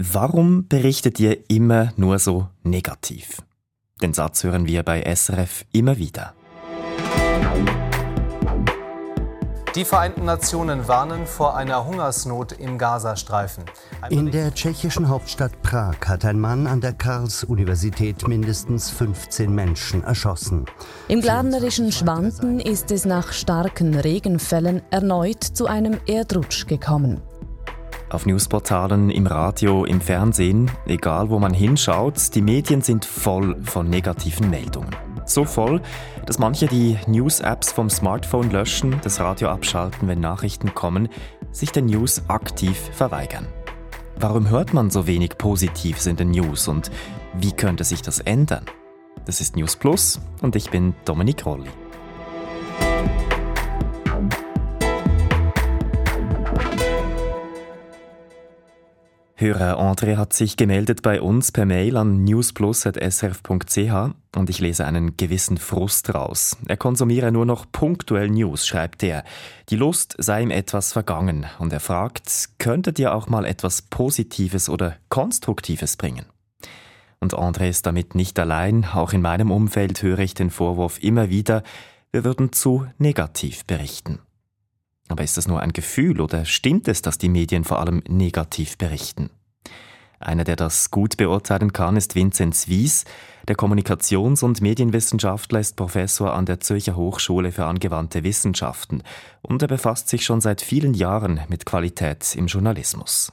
Warum berichtet ihr immer nur so negativ? Den Satz hören wir bei SRF immer wieder. Die Vereinten Nationen warnen vor einer Hungersnot im Gazastreifen. In der tschechischen Hauptstadt Prag hat ein Mann an der Karls-Universität mindestens 15 Menschen erschossen. Im glarnerischen Schwanten ist es nach starken Regenfällen erneut zu einem Erdrutsch gekommen. Auf Newsportalen, im Radio, im Fernsehen, egal wo man hinschaut, die Medien sind voll von negativen Meldungen. So voll, dass manche die News-Apps vom Smartphone löschen, das Radio abschalten, wenn Nachrichten kommen, sich den News aktiv verweigern. Warum hört man so wenig Positives in den News und wie könnte sich das ändern? Das ist News Plus und ich bin Dominik Rolli. Hörer André hat sich gemeldet bei uns per Mail an newsplus.srf.ch und ich lese einen gewissen Frust raus. Er konsumiere nur noch punktuell News, schreibt er. Die Lust sei ihm etwas vergangen und er fragt, könntet ihr auch mal etwas Positives oder Konstruktives bringen? Und André ist damit nicht allein. Auch in meinem Umfeld höre ich den Vorwurf immer wieder, wir würden zu negativ berichten. Aber ist das nur ein Gefühl oder stimmt es, dass die Medien vor allem negativ berichten? Einer, der das gut beurteilen kann, ist Vinzenz Wies. Der Kommunikations- und Medienwissenschaftler ist Professor an der Zürcher Hochschule für angewandte Wissenschaften und er befasst sich schon seit vielen Jahren mit Qualität im Journalismus.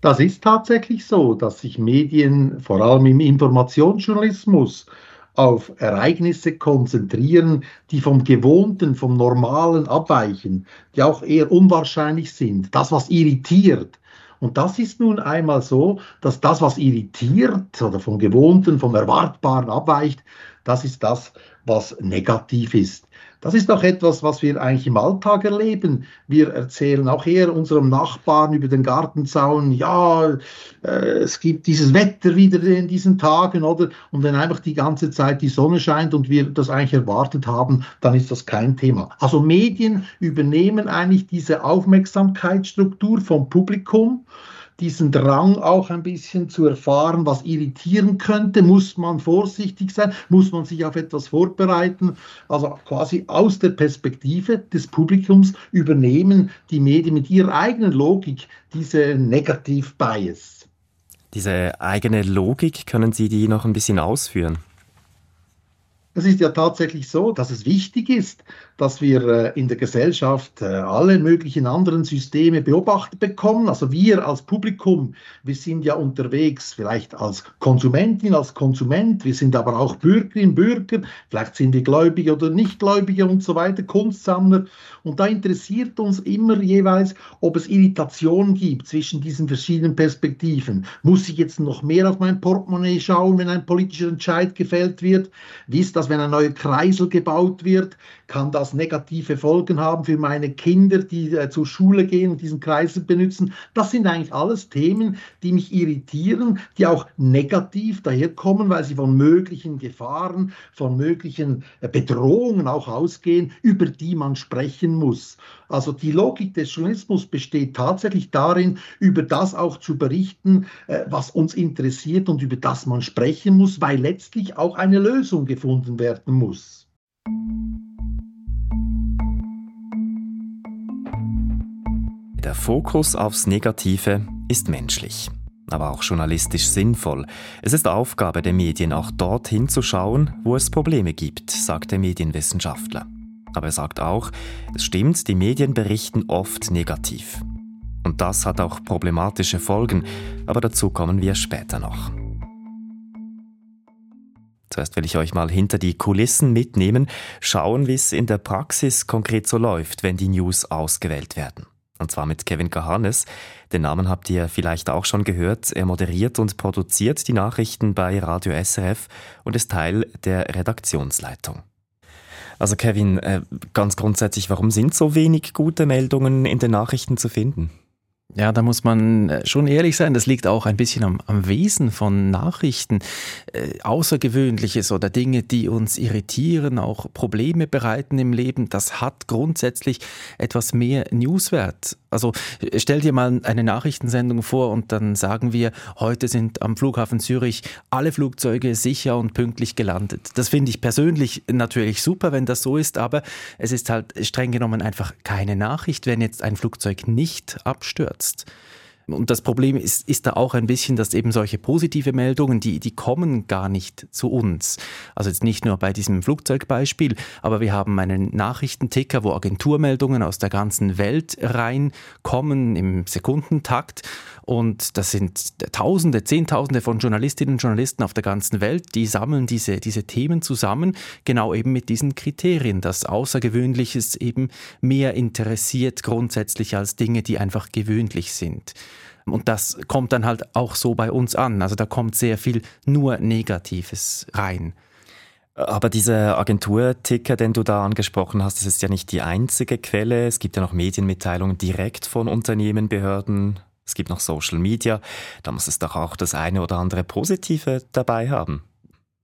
Das ist tatsächlich so, dass sich Medien vor allem im Informationsjournalismus auf Ereignisse konzentrieren, die vom Gewohnten, vom Normalen abweichen, die auch eher unwahrscheinlich sind. Das, was irritiert. Und das ist nun einmal so, dass das, was irritiert oder vom Gewohnten, vom Erwartbaren abweicht, das ist das, was negativ ist. Das ist auch etwas, was wir eigentlich im Alltag erleben. Wir erzählen auch eher unserem Nachbarn über den Gartenzaun, ja, äh, es gibt dieses Wetter wieder in diesen Tagen, oder? Und wenn einfach die ganze Zeit die Sonne scheint und wir das eigentlich erwartet haben, dann ist das kein Thema. Also Medien übernehmen eigentlich diese Aufmerksamkeitsstruktur vom Publikum diesen Drang auch ein bisschen zu erfahren, was irritieren könnte, muss man vorsichtig sein, muss man sich auf etwas vorbereiten. Also quasi aus der Perspektive des Publikums übernehmen die Medien mit ihrer eigenen Logik diese Negativ-Bias. Diese eigene Logik, können Sie die noch ein bisschen ausführen? Es ist ja tatsächlich so, dass es wichtig ist, dass wir äh, in der Gesellschaft äh, alle möglichen anderen Systeme beobachtet bekommen. Also wir als Publikum, wir sind ja unterwegs vielleicht als Konsumentin, als Konsument, wir sind aber auch Bürgerin, Bürger, vielleicht sind wir Gläubige oder Nichtgläubige und so weiter, Kunstsammler. Und da interessiert uns immer jeweils, ob es Irritationen gibt zwischen diesen verschiedenen Perspektiven. Muss ich jetzt noch mehr auf mein Portemonnaie schauen, wenn ein politischer Entscheid gefällt wird? Wie ist das, wenn ein neuer Kreisel gebaut wird? Kann das negative Folgen haben für meine Kinder, die äh, zur Schule gehen und diesen Kreisel benutzen? Das sind eigentlich alles Themen, die mich irritieren, die auch negativ daherkommen, weil sie von möglichen Gefahren, von möglichen äh, Bedrohungen auch ausgehen, über die man sprechen muss. Also die Logik des Journalismus besteht tatsächlich darin, über das auch zu berichten, äh, was uns interessiert und über das man sprechen muss, weil letztlich auch eine Lösung gefunden werden muss. Der Fokus aufs Negative ist menschlich, aber auch journalistisch sinnvoll. Es ist Aufgabe der Medien, auch dorthin zu schauen, wo es Probleme gibt, sagt der Medienwissenschaftler. Aber er sagt auch, es stimmt, die Medien berichten oft negativ. Und das hat auch problematische Folgen, aber dazu kommen wir später noch. Zuerst will ich euch mal hinter die Kulissen mitnehmen, schauen, wie es in der Praxis konkret so läuft, wenn die News ausgewählt werden. Und zwar mit Kevin Kahanes. Den Namen habt ihr vielleicht auch schon gehört. Er moderiert und produziert die Nachrichten bei Radio SRF und ist Teil der Redaktionsleitung. Also Kevin, äh, ganz grundsätzlich, warum sind so wenig gute Meldungen in den Nachrichten zu finden? Ja, da muss man äh, schon ehrlich sein, das liegt auch ein bisschen am, am Wesen von Nachrichten. Äh, Außergewöhnliches oder Dinge, die uns irritieren, auch Probleme bereiten im Leben, das hat grundsätzlich etwas mehr Newswert. Also äh, stell dir mal eine Nachrichtensendung vor und dann sagen wir, heute sind am Flughafen Zürich alle Flugzeuge sicher und pünktlich gelandet. Das finde ich persönlich natürlich super, wenn das so ist, aber es ist halt streng genommen einfach keine Nachricht, wenn jetzt ein Flugzeug nicht abstürzt benutzt. Und das Problem ist, ist da auch ein bisschen, dass eben solche positive Meldungen, die, die kommen gar nicht zu uns. Also jetzt nicht nur bei diesem Flugzeugbeispiel, aber wir haben einen Nachrichtenticker, wo Agenturmeldungen aus der ganzen Welt reinkommen im Sekundentakt. Und das sind Tausende, Zehntausende von Journalistinnen und Journalisten auf der ganzen Welt, die sammeln diese, diese Themen zusammen, genau eben mit diesen Kriterien, dass Außergewöhnliches eben mehr interessiert grundsätzlich als Dinge, die einfach gewöhnlich sind. Und das kommt dann halt auch so bei uns an. Also da kommt sehr viel nur Negatives rein. Aber dieser Agenturticker, den du da angesprochen hast, das ist ja nicht die einzige Quelle. Es gibt ja noch Medienmitteilungen direkt von Unternehmen, Behörden, es gibt noch Social Media, da muss es doch auch das eine oder andere Positive dabei haben.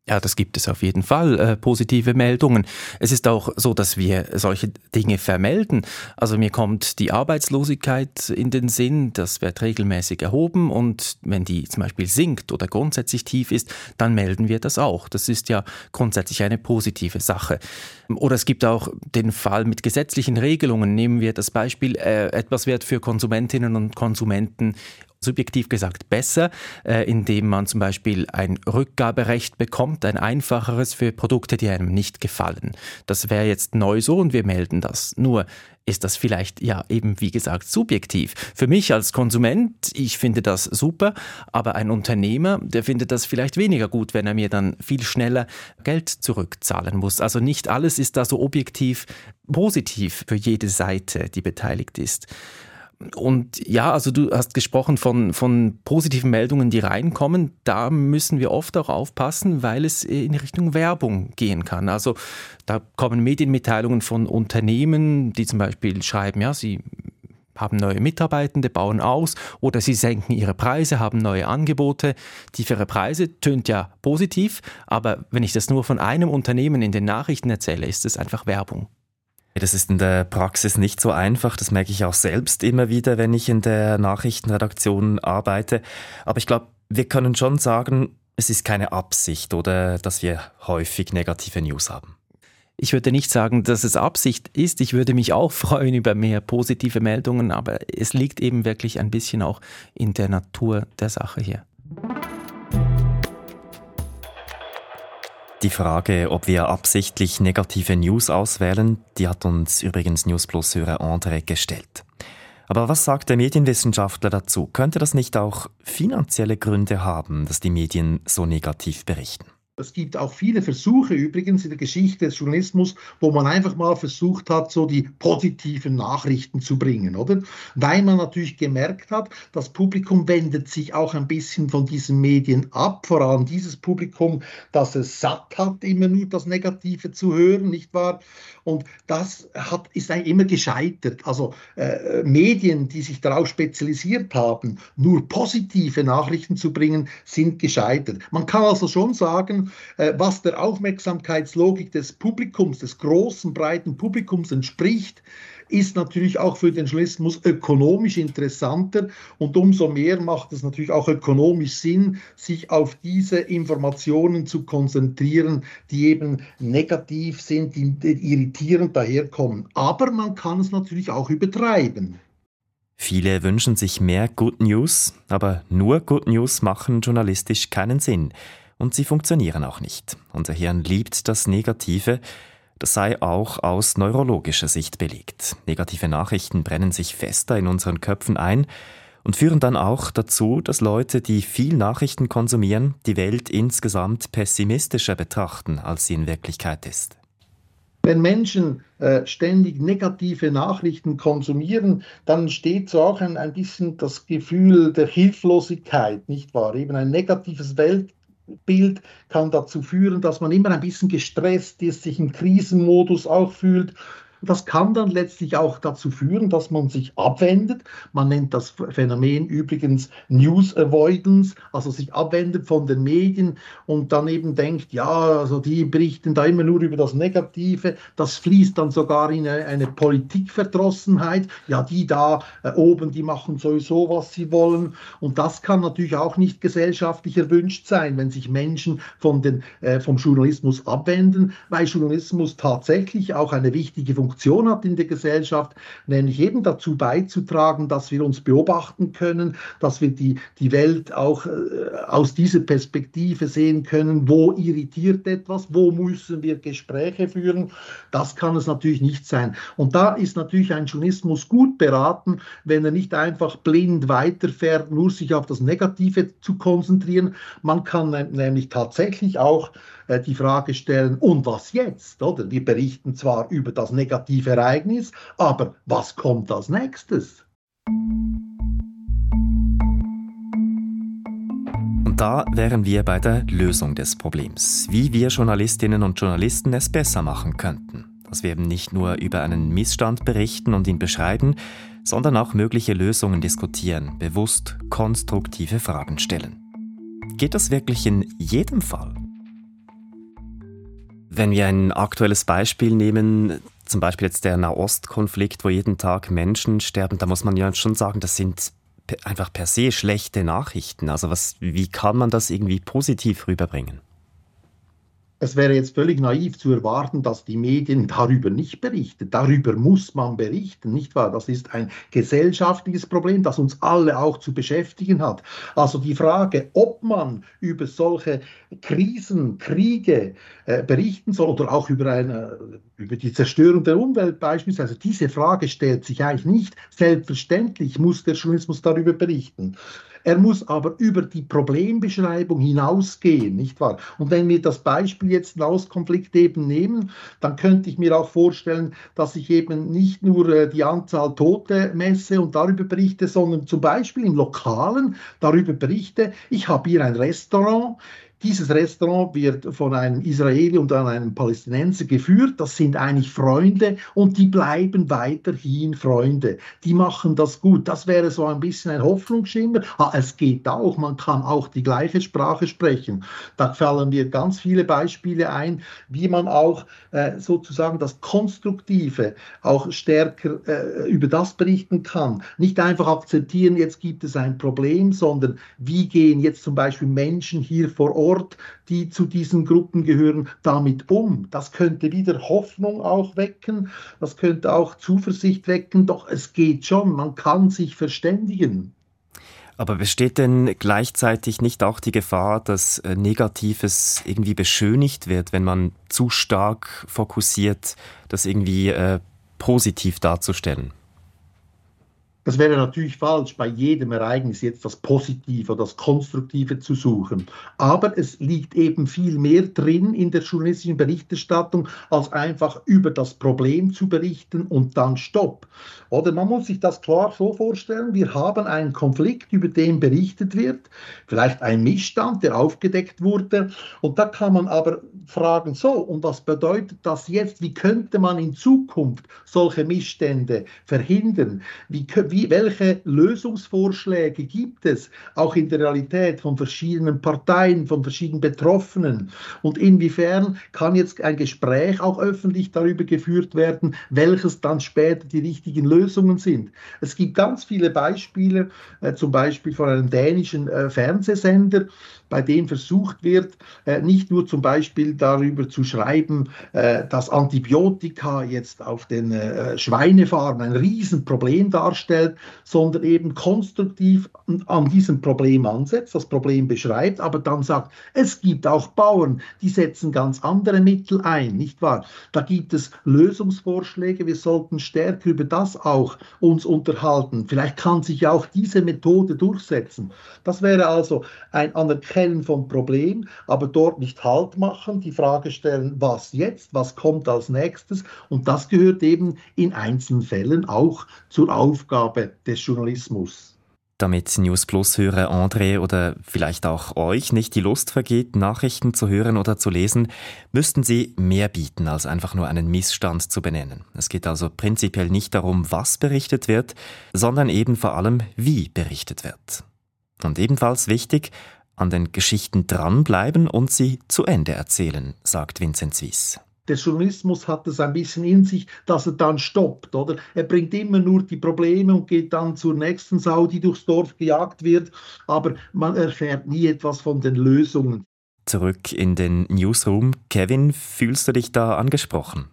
Ja, das gibt es auf jeden Fall, äh, positive Meldungen. Es ist auch so, dass wir solche Dinge vermelden. Also mir kommt die Arbeitslosigkeit in den Sinn, das wird regelmäßig erhoben und wenn die zum Beispiel sinkt oder grundsätzlich tief ist, dann melden wir das auch. Das ist ja grundsätzlich eine positive Sache. Oder es gibt auch den Fall mit gesetzlichen Regelungen. Nehmen wir das Beispiel, äh, etwas wird für Konsumentinnen und Konsumenten subjektiv gesagt besser, äh, indem man zum Beispiel ein Rückgaberecht bekommt, ein einfacheres für Produkte, die einem nicht gefallen. Das wäre jetzt neu so und wir melden das. Nur ist das vielleicht ja eben wie gesagt subjektiv. Für mich als Konsument, ich finde das super, aber ein Unternehmer, der findet das vielleicht weniger gut, wenn er mir dann viel schneller Geld zurückzahlen muss. Also nicht alles ist da so objektiv positiv für jede Seite, die beteiligt ist. Und ja, also du hast gesprochen von, von positiven Meldungen, die reinkommen. Da müssen wir oft auch aufpassen, weil es in Richtung Werbung gehen kann. Also da kommen Medienmitteilungen von Unternehmen, die zum Beispiel schreiben, ja, sie haben neue Mitarbeitende, bauen aus oder sie senken ihre Preise, haben neue Angebote. Tiefere Preise tönt ja positiv, aber wenn ich das nur von einem Unternehmen in den Nachrichten erzähle, ist es einfach Werbung. Das ist in der Praxis nicht so einfach. Das merke ich auch selbst immer wieder, wenn ich in der Nachrichtenredaktion arbeite. Aber ich glaube, wir können schon sagen, es ist keine Absicht oder dass wir häufig negative News haben. Ich würde nicht sagen, dass es Absicht ist. Ich würde mich auch freuen über mehr positive Meldungen, aber es liegt eben wirklich ein bisschen auch in der Natur der Sache hier. Die Frage, ob wir absichtlich negative News auswählen, die hat uns übrigens News Plus-Hörer André gestellt. Aber was sagt der Medienwissenschaftler dazu? Könnte das nicht auch finanzielle Gründe haben, dass die Medien so negativ berichten? Es gibt auch viele Versuche übrigens in der Geschichte des Journalismus, wo man einfach mal versucht hat, so die positiven Nachrichten zu bringen, oder? Weil man natürlich gemerkt hat, das Publikum wendet sich auch ein bisschen von diesen Medien ab, vor allem dieses Publikum, das es satt hat, immer nur das Negative zu hören, nicht wahr? Und das hat, ist eigentlich immer gescheitert. Also äh, Medien, die sich darauf spezialisiert haben, nur positive Nachrichten zu bringen, sind gescheitert. Man kann also schon sagen, äh, was der Aufmerksamkeitslogik des Publikums, des großen, breiten Publikums entspricht, ist natürlich auch für den Journalismus ökonomisch interessanter und umso mehr macht es natürlich auch ökonomisch Sinn, sich auf diese Informationen zu konzentrieren, die eben negativ sind, die irritierend daherkommen. Aber man kann es natürlich auch übertreiben. Viele wünschen sich mehr Good News, aber nur Good News machen journalistisch keinen Sinn und sie funktionieren auch nicht. Unser Hirn liebt das Negative, das sei auch aus neurologischer Sicht belegt. Negative Nachrichten brennen sich fester in unseren Köpfen ein und führen dann auch dazu, dass Leute, die viel Nachrichten konsumieren, die Welt insgesamt pessimistischer betrachten, als sie in Wirklichkeit ist. Wenn Menschen äh, ständig negative Nachrichten konsumieren, dann entsteht so auch ein, ein bisschen das Gefühl der Hilflosigkeit, nicht wahr? Eben ein negatives Welt, Bild kann dazu führen, dass man immer ein bisschen gestresst ist, sich im Krisenmodus auch fühlt. Das kann dann letztlich auch dazu führen, dass man sich abwendet. Man nennt das Phänomen übrigens News Avoidance, also sich abwendet von den Medien und dann eben denkt, ja, also die berichten da immer nur über das Negative. Das fließt dann sogar in eine, eine Politikverdrossenheit. Ja, die da äh, oben, die machen sowieso, was sie wollen. Und das kann natürlich auch nicht gesellschaftlich erwünscht sein, wenn sich Menschen von den, äh, vom Journalismus abwenden, weil Journalismus tatsächlich auch eine wichtige Funktion Funktion hat in der Gesellschaft, nämlich eben dazu beizutragen, dass wir uns beobachten können, dass wir die, die Welt auch äh, aus dieser Perspektive sehen können, wo irritiert etwas, wo müssen wir Gespräche führen. Das kann es natürlich nicht sein. Und da ist natürlich ein Journalismus gut beraten, wenn er nicht einfach blind weiterfährt, nur sich auf das Negative zu konzentrieren. Man kann nämlich tatsächlich auch äh, die Frage stellen, und was jetzt? Oder? Wir berichten zwar über das negative Ereignis, aber was kommt als nächstes? Und da wären wir bei der Lösung des Problems, wie wir Journalistinnen und Journalisten es besser machen könnten. Dass wir eben nicht nur über einen Missstand berichten und ihn beschreiben, sondern auch mögliche Lösungen diskutieren, bewusst konstruktive Fragen stellen. Geht das wirklich in jedem Fall? Wenn wir ein aktuelles Beispiel nehmen, zum Beispiel jetzt der Nahostkonflikt, wo jeden Tag Menschen sterben, da muss man ja schon sagen, das sind einfach per se schlechte Nachrichten. Also was, wie kann man das irgendwie positiv rüberbringen? Es wäre jetzt völlig naiv zu erwarten, dass die Medien darüber nicht berichten. Darüber muss man berichten, nicht wahr? Das ist ein gesellschaftliches Problem, das uns alle auch zu beschäftigen hat. Also die Frage, ob man über solche Krisen, Kriege äh, berichten soll oder auch über, eine, über die Zerstörung der Umwelt beispielsweise, diese Frage stellt sich eigentlich nicht. Selbstverständlich muss der Journalismus darüber berichten. Er muss aber über die Problembeschreibung hinausgehen, nicht wahr? Und wenn wir das Beispiel jetzt Nahostkonflikt eben nehmen, dann könnte ich mir auch vorstellen, dass ich eben nicht nur äh, die Anzahl Tote messe und darüber berichte, sondern zum Beispiel im Lokalen darüber berichte, ich habe hier ein Restaurant, dieses Restaurant wird von einem Israeli und einem Palästinenser geführt. Das sind eigentlich Freunde und die bleiben weiterhin Freunde. Die machen das gut. Das wäre so ein bisschen ein Hoffnungsschimmer. Ah, es geht auch, man kann auch die gleiche Sprache sprechen. Da fallen mir ganz viele Beispiele ein, wie man auch äh, sozusagen das Konstruktive auch stärker äh, über das berichten kann. Nicht einfach akzeptieren, jetzt gibt es ein Problem, sondern wie gehen jetzt zum Beispiel Menschen hier vor Ort Ort, die zu diesen Gruppen gehören, damit um. Das könnte wieder Hoffnung auch wecken, das könnte auch Zuversicht wecken, doch es geht schon, man kann sich verständigen. Aber besteht denn gleichzeitig nicht auch die Gefahr, dass äh, Negatives irgendwie beschönigt wird, wenn man zu stark fokussiert, das irgendwie äh, positiv darzustellen? Das wäre natürlich falsch, bei jedem Ereignis jetzt das Positive das Konstruktive zu suchen. Aber es liegt eben viel mehr drin in der journalistischen Berichterstattung, als einfach über das Problem zu berichten und dann Stopp. Oder man muss sich das klar so vorstellen, wir haben einen Konflikt, über den berichtet wird, vielleicht ein Missstand, der aufgedeckt wurde. Und da kann man aber fragen, so, und was bedeutet das jetzt? Wie könnte man in Zukunft solche Missstände verhindern? Wie, wie wie, welche Lösungsvorschläge gibt es auch in der Realität von verschiedenen Parteien, von verschiedenen Betroffenen und inwiefern kann jetzt ein Gespräch auch öffentlich darüber geführt werden, welches dann später die richtigen Lösungen sind. Es gibt ganz viele Beispiele, äh, zum Beispiel von einem dänischen äh, Fernsehsender, bei dem versucht wird, äh, nicht nur zum Beispiel darüber zu schreiben, dass Antibiotika jetzt auf den Schweinefarmen ein Riesenproblem darstellt, sondern eben konstruktiv an diesem Problem ansetzt, das Problem beschreibt, aber dann sagt, es gibt auch Bauern, die setzen ganz andere Mittel ein, nicht wahr? Da gibt es Lösungsvorschläge, wir sollten stärker über das auch uns unterhalten. Vielleicht kann sich auch diese Methode durchsetzen. Das wäre also ein Anerkennung Erkennen vom Problem, aber dort nicht Halt machen, die Frage stellen, was jetzt, was kommt als nächstes. Und das gehört eben in einzelnen Fällen auch zur Aufgabe des Journalismus. Damit News Plus Hörer André oder vielleicht auch euch nicht die Lust vergeht, Nachrichten zu hören oder zu lesen, müssten sie mehr bieten, als einfach nur einen Missstand zu benennen. Es geht also prinzipiell nicht darum, was berichtet wird, sondern eben vor allem, wie berichtet wird. Und ebenfalls wichtig, an den Geschichten dranbleiben und sie zu Ende erzählen, sagt Vincent Suisse der Journalismus hat es ein bisschen in sich, dass er dann stoppt, oder? Er bringt immer nur die Probleme und geht dann zur nächsten Sau, die durchs Dorf gejagt wird, aber man erfährt nie etwas von den Lösungen. Zurück in den Newsroom. Kevin, fühlst du dich da angesprochen?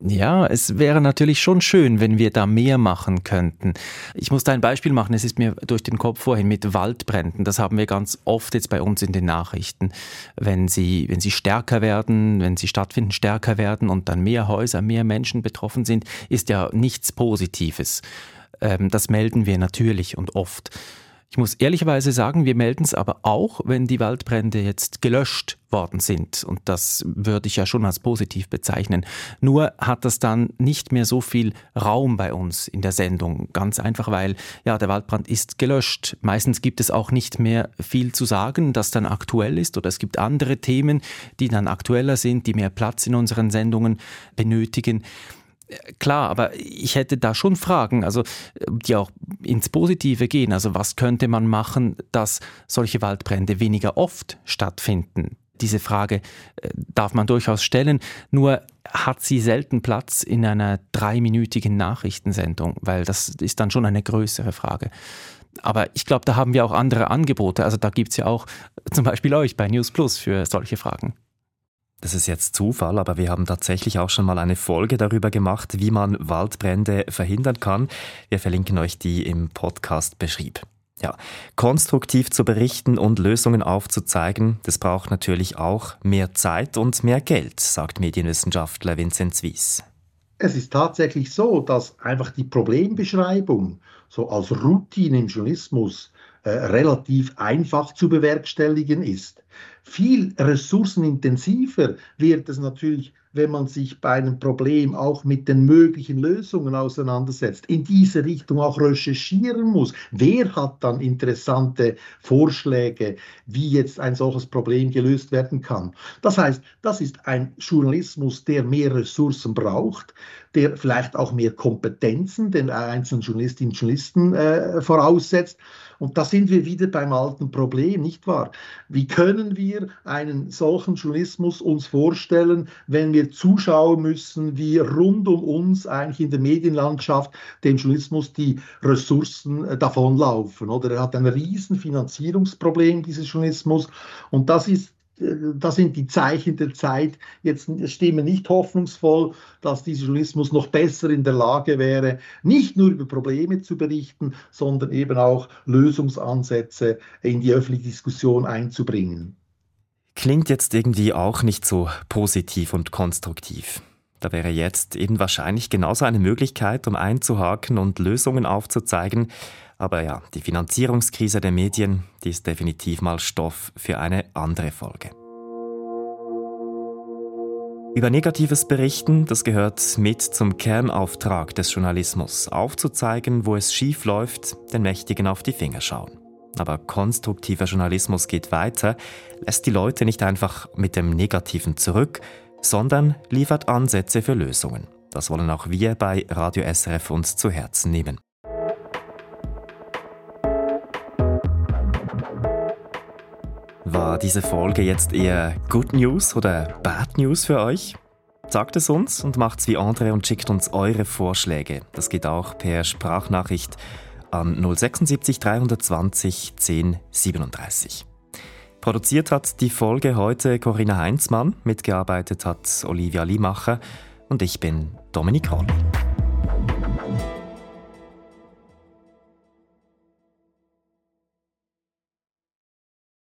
Ja, es wäre natürlich schon schön, wenn wir da mehr machen könnten. Ich muss da ein Beispiel machen, es ist mir durch den Kopf vorhin mit Waldbränden. Das haben wir ganz oft jetzt bei uns in den Nachrichten. Wenn sie, wenn sie stärker werden, wenn sie stattfinden, stärker werden und dann mehr Häuser, mehr Menschen betroffen sind, ist ja nichts Positives. Ähm, das melden wir natürlich und oft. Ich muss ehrlicherweise sagen, wir melden es aber auch, wenn die Waldbrände jetzt gelöscht worden sind. Und das würde ich ja schon als positiv bezeichnen. Nur hat das dann nicht mehr so viel Raum bei uns in der Sendung. Ganz einfach, weil ja, der Waldbrand ist gelöscht. Meistens gibt es auch nicht mehr viel zu sagen, das dann aktuell ist. Oder es gibt andere Themen, die dann aktueller sind, die mehr Platz in unseren Sendungen benötigen. Klar, aber ich hätte da schon Fragen, also die auch ins Positive gehen. Also was könnte man machen, dass solche Waldbrände weniger oft stattfinden? Diese Frage äh, darf man durchaus stellen, nur hat sie selten Platz in einer dreiminütigen Nachrichtensendung, weil das ist dann schon eine größere Frage. Aber ich glaube, da haben wir auch andere Angebote. Also da gibt es ja auch zum Beispiel euch bei News Plus für solche Fragen. Das ist jetzt Zufall, aber wir haben tatsächlich auch schon mal eine Folge darüber gemacht, wie man Waldbrände verhindern kann. Wir verlinken euch die im Podcast beschrieb. Ja, konstruktiv zu berichten und Lösungen aufzuzeigen, das braucht natürlich auch mehr Zeit und mehr Geld, sagt Medienwissenschaftler Vincent Zwies. Es ist tatsächlich so, dass einfach die Problembeschreibung so als Routine im Journalismus äh, relativ einfach zu bewerkstelligen ist. Viel ressourcenintensiver wird es natürlich, wenn man sich bei einem Problem auch mit den möglichen Lösungen auseinandersetzt, in diese Richtung auch recherchieren muss. Wer hat dann interessante Vorschläge, wie jetzt ein solches Problem gelöst werden kann? Das heißt, das ist ein Journalismus, der mehr Ressourcen braucht, der vielleicht auch mehr Kompetenzen den einzelnen Journalistinnen und Journalisten äh, voraussetzt. Und da sind wir wieder beim alten Problem, nicht wahr? Wie können wir einen solchen Journalismus uns vorstellen, wenn wir zuschauen müssen, wie rund um uns eigentlich in der Medienlandschaft dem Journalismus die Ressourcen äh, davonlaufen? Oder er hat ein riesen Finanzierungsproblem, dieses Journalismus. Und das ist da sind die Zeichen der Zeit jetzt stimmen nicht hoffnungsvoll, dass dieser Journalismus noch besser in der Lage wäre, nicht nur über Probleme zu berichten, sondern eben auch Lösungsansätze in die öffentliche Diskussion einzubringen. Klingt jetzt irgendwie auch nicht so positiv und konstruktiv. Da wäre jetzt eben wahrscheinlich genauso eine Möglichkeit, um einzuhaken und Lösungen aufzuzeigen, aber ja, die Finanzierungskrise der Medien, die ist definitiv mal Stoff für eine andere Folge. Über negatives Berichten, das gehört mit zum Kernauftrag des Journalismus, aufzuzeigen, wo es schief läuft, den Mächtigen auf die Finger schauen. Aber konstruktiver Journalismus geht weiter, lässt die Leute nicht einfach mit dem Negativen zurück, sondern liefert Ansätze für Lösungen. Das wollen auch wir bei Radio SRF uns zu Herzen nehmen. War diese Folge jetzt eher Good News oder Bad News für euch? Sagt es uns und macht's wie Andre und schickt uns eure Vorschläge. Das geht auch per Sprachnachricht an 076 320 1037. Produziert hat die Folge heute Corinna Heinzmann, mitgearbeitet hat Olivia Limacher und ich bin Dominik Roll.